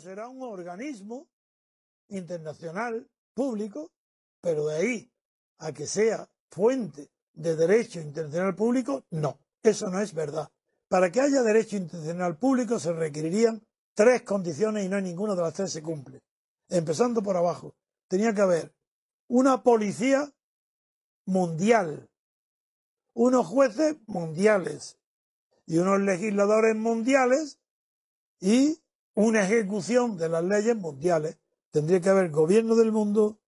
Será un organismo internacional, público, pero de ahí a que sea fuente de derecho internacional público, no, eso no es verdad. Para que haya derecho internacional público se requerirían tres condiciones y no ninguna de las tres se cumple. Empezando por abajo, tenía que haber una policía mundial, unos jueces mundiales y unos legisladores mundiales y una ejecución de las leyes mundiales. Tendría que haber gobierno del mundo,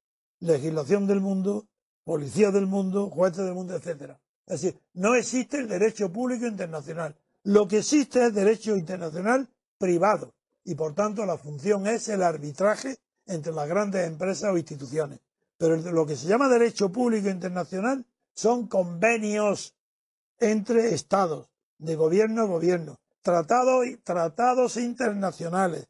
legislación del mundo, policía del mundo, jueces del mundo, etcétera. Es decir, no existe el derecho público internacional. Lo que existe es derecho internacional privado y por tanto la función es el arbitraje entre las grandes empresas o instituciones. Pero lo que se llama derecho público internacional son convenios entre estados, de gobierno a gobierno, tratados, tratados internacionales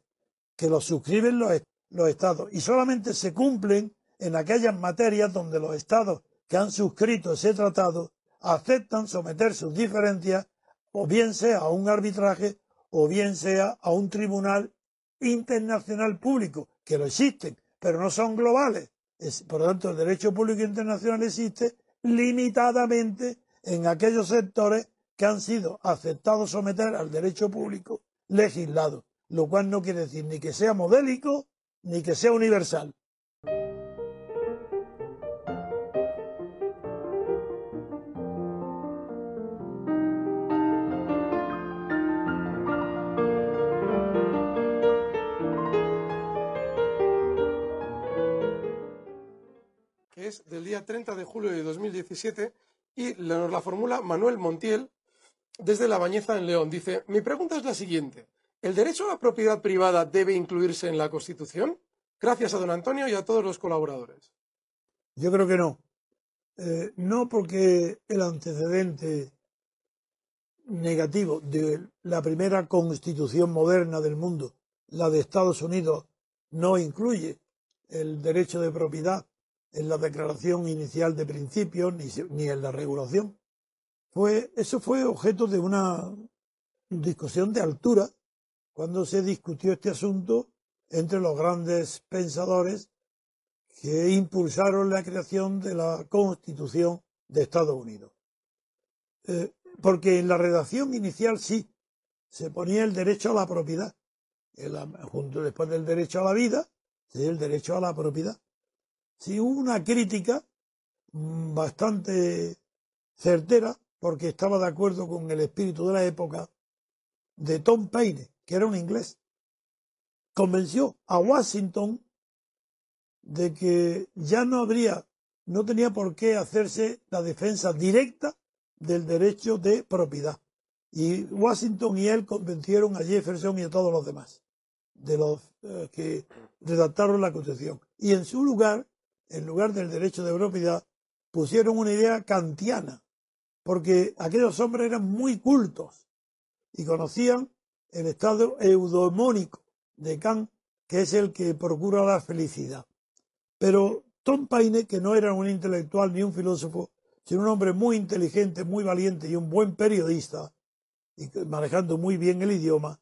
que los suscriben los, los estados y solamente se cumplen en aquellas materias donde los estados que han suscrito ese tratado aceptan someter sus diferencias o bien sea a un arbitraje o bien sea a un tribunal internacional público, que lo existen, pero no son globales. Es, por lo tanto, el derecho público internacional existe limitadamente en aquellos sectores que han sido aceptados someter al derecho público legislado, lo cual no quiere decir ni que sea modélico ni que sea universal. que es del día 30 de julio de 2017 y nos la formula Manuel Montiel desde La Bañeza en León. Dice, mi pregunta es la siguiente. ¿El derecho a la propiedad privada debe incluirse en la Constitución? Gracias a don Antonio y a todos los colaboradores. Yo creo que no. Eh, no porque el antecedente negativo de la primera constitución moderna del mundo, la de Estados Unidos, no incluye el derecho de propiedad en la declaración inicial de principios ni, ni en la regulación. Fue, eso fue objeto de una discusión de altura cuando se discutió este asunto entre los grandes pensadores que impulsaron la creación de la Constitución de Estados Unidos. Eh, porque en la redacción inicial sí se ponía el derecho a la propiedad, junto después del derecho a la vida, el derecho a la propiedad. Sí hubo una crítica mm, bastante certera, porque estaba de acuerdo con el espíritu de la época, de Tom Paine, que era un inglés. Convenció a Washington de que ya no habría, no tenía por qué hacerse la defensa directa del derecho de propiedad. Y Washington y él convencieron a Jefferson y a todos los demás, de los eh, que redactaron la Constitución. Y en su lugar, en lugar del derecho de propiedad, pusieron una idea kantiana, porque aquellos hombres eran muy cultos y conocían el estado eudomónico de Kant, que es el que procura la felicidad. Pero Tom Paine, que no era un intelectual ni un filósofo, sino un hombre muy inteligente, muy valiente y un buen periodista, y manejando muy bien el idioma,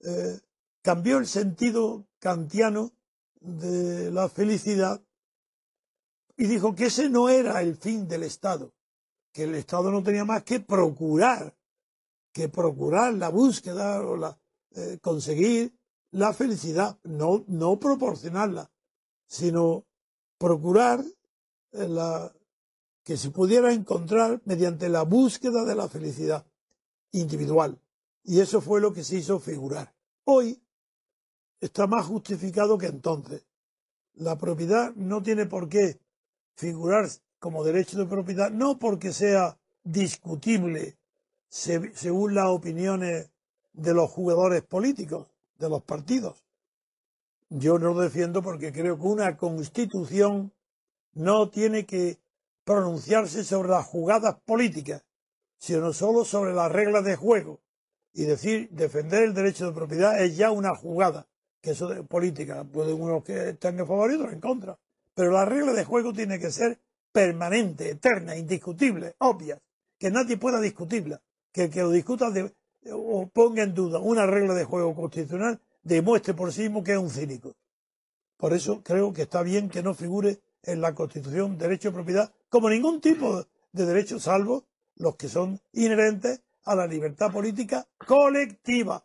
eh, cambió el sentido kantiano de la felicidad y dijo que ese no era el fin del Estado, que el Estado no tenía más que procurar, que procurar la búsqueda o la, eh, conseguir la felicidad, no, no proporcionarla, sino procurar eh, la, que se pudiera encontrar mediante la búsqueda de la felicidad individual. Y eso fue lo que se hizo figurar. Hoy está más justificado que entonces. La propiedad no tiene por qué figurar como derecho de propiedad, no porque sea discutible según las opiniones de los jugadores políticos, de los partidos. Yo no lo defiendo porque creo que una constitución no tiene que pronunciarse sobre las jugadas políticas, sino solo sobre las reglas de juego. Y decir, defender el derecho de propiedad es ya una jugada, que eso de política, pueden unos que están en favor y otros en contra. Pero la regla de juego tiene que ser permanente, eterna, indiscutible, obvia, que nadie pueda discutirla, que el que lo discuta o ponga en duda una regla de juego constitucional demuestre por sí mismo que es un cínico. Por eso creo que está bien que no figure en la Constitución derecho de propiedad como ningún tipo de derecho, salvo los que son inherentes a la libertad política colectiva.